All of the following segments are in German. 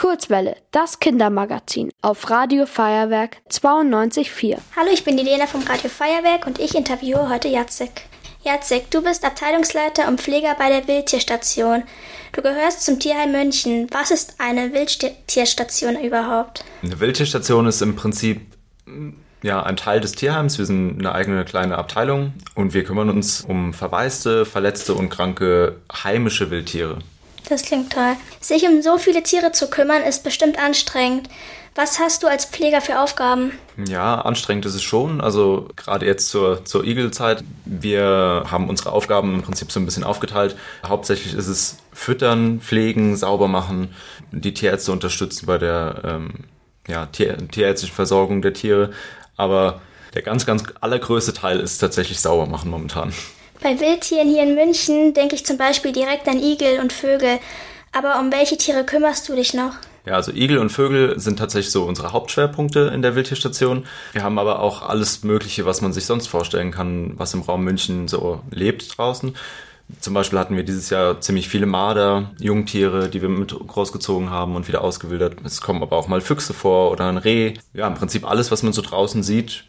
Kurzwelle, das Kindermagazin auf Radio Feuerwerk 92.4. Hallo, ich bin die Lena vom Radio Feuerwerk und ich interviewe heute Jacek. Jacek, du bist Abteilungsleiter und Pfleger bei der Wildtierstation. Du gehörst zum Tierheim München. Was ist eine Wildtierstation überhaupt? Eine Wildtierstation ist im Prinzip ja, ein Teil des Tierheims. Wir sind eine eigene kleine Abteilung und wir kümmern uns um verwaiste, verletzte und kranke heimische Wildtiere. Das klingt toll. Sich um so viele Tiere zu kümmern, ist bestimmt anstrengend. Was hast du als Pfleger für Aufgaben? Ja, anstrengend ist es schon. Also gerade jetzt zur, zur Igelzeit. Wir haben unsere Aufgaben im Prinzip so ein bisschen aufgeteilt. Hauptsächlich ist es Füttern, Pflegen, sauber machen, die Tierärzte unterstützen bei der ähm, ja, tier, tierärztlichen Versorgung der Tiere. Aber der ganz, ganz allergrößte Teil ist tatsächlich sauber machen momentan. Bei Wildtieren hier in München denke ich zum Beispiel direkt an Igel und Vögel. Aber um welche Tiere kümmerst du dich noch? Ja, also Igel und Vögel sind tatsächlich so unsere Hauptschwerpunkte in der Wildtierstation. Wir haben aber auch alles Mögliche, was man sich sonst vorstellen kann, was im Raum München so lebt draußen. Zum Beispiel hatten wir dieses Jahr ziemlich viele Marder, Jungtiere, die wir mit großgezogen haben und wieder ausgewildert. Es kommen aber auch mal Füchse vor oder ein Reh. Ja, im Prinzip alles, was man so draußen sieht,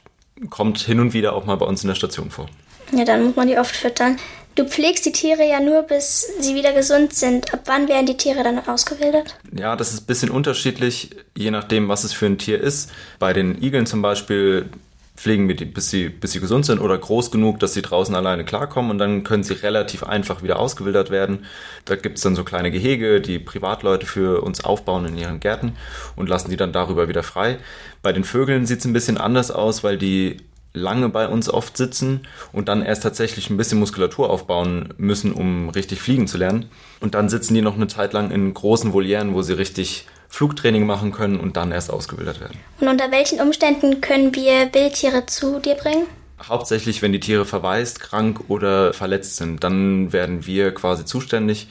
kommt hin und wieder auch mal bei uns in der Station vor. Ja, dann muss man die oft füttern. Du pflegst die Tiere ja nur, bis sie wieder gesund sind. Ab wann werden die Tiere dann ausgewildert? Ja, das ist ein bisschen unterschiedlich, je nachdem, was es für ein Tier ist. Bei den Igeln zum Beispiel pflegen wir die, bis sie, bis sie gesund sind oder groß genug, dass sie draußen alleine klarkommen und dann können sie relativ einfach wieder ausgewildert werden. Da gibt es dann so kleine Gehege, die Privatleute für uns aufbauen in ihren Gärten und lassen die dann darüber wieder frei. Bei den Vögeln sieht es ein bisschen anders aus, weil die lange bei uns oft sitzen und dann erst tatsächlich ein bisschen Muskulatur aufbauen müssen, um richtig fliegen zu lernen. Und dann sitzen die noch eine Zeit lang in großen Volieren, wo sie richtig Flugtraining machen können und dann erst ausgebildet werden. Und unter welchen Umständen können wir Wildtiere zu dir bringen? Hauptsächlich, wenn die Tiere verwaist, krank oder verletzt sind, dann werden wir quasi zuständig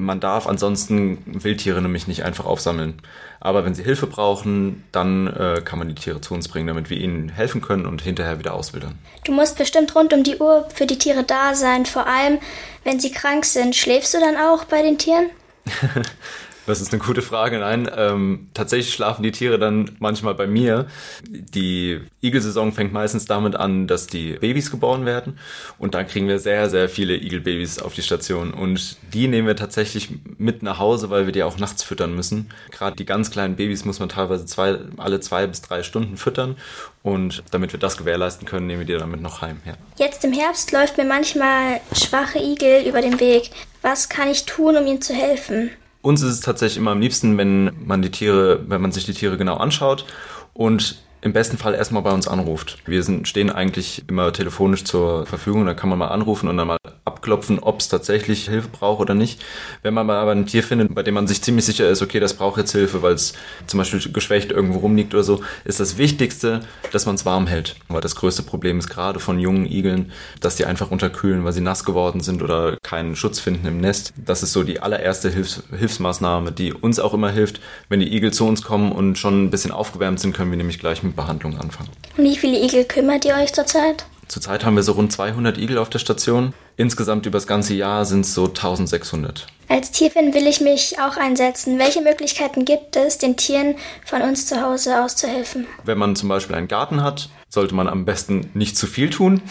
man darf ansonsten Wildtiere nämlich nicht einfach aufsammeln. Aber wenn sie Hilfe brauchen, dann äh, kann man die Tiere zu uns bringen, damit wir ihnen helfen können und hinterher wieder auswildern. Du musst bestimmt rund um die Uhr für die Tiere da sein, vor allem wenn sie krank sind. Schläfst du dann auch bei den Tieren? Das ist eine gute Frage. Nein, ähm, tatsächlich schlafen die Tiere dann manchmal bei mir. Die Igelsaison fängt meistens damit an, dass die Babys geboren werden. Und dann kriegen wir sehr, sehr viele Igelbabys auf die Station. Und die nehmen wir tatsächlich mit nach Hause, weil wir die auch nachts füttern müssen. Gerade die ganz kleinen Babys muss man teilweise zwei, alle zwei bis drei Stunden füttern. Und damit wir das gewährleisten können, nehmen wir die damit noch heim. Ja. Jetzt im Herbst läuft mir manchmal schwache Igel über den Weg. Was kann ich tun, um ihnen zu helfen? Uns ist es tatsächlich immer am liebsten, wenn man die Tiere, wenn man sich die Tiere genau anschaut und im besten Fall erstmal bei uns anruft. Wir sind, stehen eigentlich immer telefonisch zur Verfügung, da kann man mal anrufen und dann mal abklopfen, ob es tatsächlich Hilfe braucht oder nicht. Wenn man aber ein Tier findet, bei dem man sich ziemlich sicher ist, okay, das braucht jetzt Hilfe, weil es zum Beispiel geschwächt irgendwo rumliegt oder so, ist das Wichtigste, dass man es warm hält. Weil das größte Problem ist gerade von jungen Igeln, dass die einfach unterkühlen, weil sie nass geworden sind oder keinen Schutz finden im Nest. Das ist so die allererste Hilfs Hilfsmaßnahme, die uns auch immer hilft. Wenn die Igel zu uns kommen und schon ein bisschen aufgewärmt sind, können wir nämlich gleich mit Behandlung anfangen. Und wie viele Igel kümmert ihr euch zurzeit? Zurzeit haben wir so rund 200 Igel auf der Station. Insgesamt über das ganze Jahr sind es so 1600. Als Tierfan will ich mich auch einsetzen. Welche Möglichkeiten gibt es, den Tieren von uns zu Hause auszuhelfen? Wenn man zum Beispiel einen Garten hat, sollte man am besten nicht zu viel tun.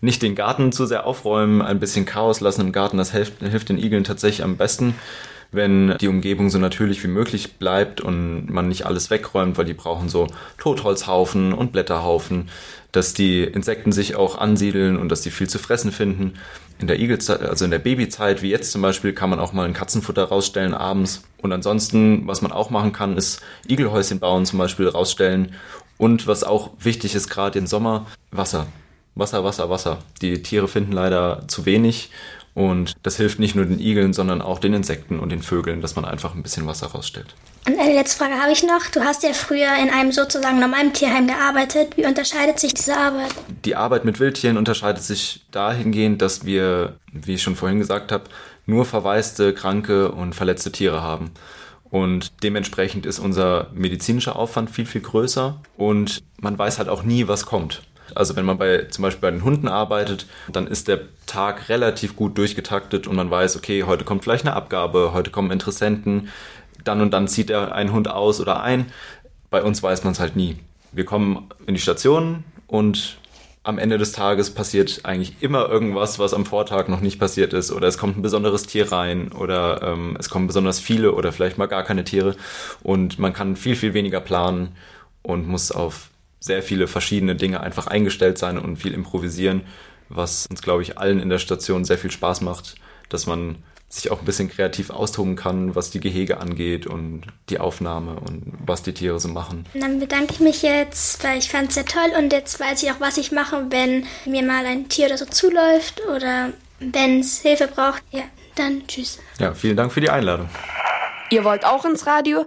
Nicht den Garten zu sehr aufräumen, ein bisschen Chaos lassen im Garten, das hilft, hilft den Igeln tatsächlich am besten wenn die Umgebung so natürlich wie möglich bleibt und man nicht alles wegräumt, weil die brauchen so Totholzhaufen und Blätterhaufen, dass die Insekten sich auch ansiedeln und dass die viel zu fressen finden. In der Igelzeit, also in der Babyzeit, wie jetzt zum Beispiel, kann man auch mal ein Katzenfutter rausstellen abends. Und ansonsten, was man auch machen kann, ist Igelhäuschen bauen zum Beispiel rausstellen. Und was auch wichtig ist, gerade im Sommer, Wasser. Wasser, Wasser, Wasser. Die Tiere finden leider zu wenig und das hilft nicht nur den Igeln, sondern auch den Insekten und den Vögeln, dass man einfach ein bisschen Wasser rausstellt. Und eine letzte Frage habe ich noch. Du hast ja früher in einem sozusagen normalen Tierheim gearbeitet. Wie unterscheidet sich diese Arbeit? Die Arbeit mit Wildtieren unterscheidet sich dahingehend, dass wir, wie ich schon vorhin gesagt habe, nur verwaiste, kranke und verletzte Tiere haben. Und dementsprechend ist unser medizinischer Aufwand viel, viel größer und man weiß halt auch nie, was kommt. Also wenn man bei zum Beispiel bei den Hunden arbeitet, dann ist der Tag relativ gut durchgetaktet und man weiß, okay, heute kommt vielleicht eine Abgabe, heute kommen Interessenten. dann und dann zieht er einen Hund aus oder ein. Bei uns weiß man es halt nie. Wir kommen in die Station und am Ende des Tages passiert eigentlich immer irgendwas, was am Vortag noch nicht passiert ist. Oder es kommt ein besonderes Tier rein oder ähm, es kommen besonders viele oder vielleicht mal gar keine Tiere. Und man kann viel, viel weniger planen und muss auf sehr viele verschiedene Dinge einfach eingestellt sein und viel improvisieren, was uns, glaube ich, allen in der Station sehr viel Spaß macht, dass man sich auch ein bisschen kreativ austoben kann, was die Gehege angeht und die Aufnahme und was die Tiere so machen. Dann bedanke ich mich jetzt, weil ich fand es sehr toll und jetzt weiß ich auch, was ich mache, wenn mir mal ein Tier oder so zuläuft oder wenn es Hilfe braucht. Ja, dann tschüss. Ja, vielen Dank für die Einladung. Ihr wollt auch ins Radio?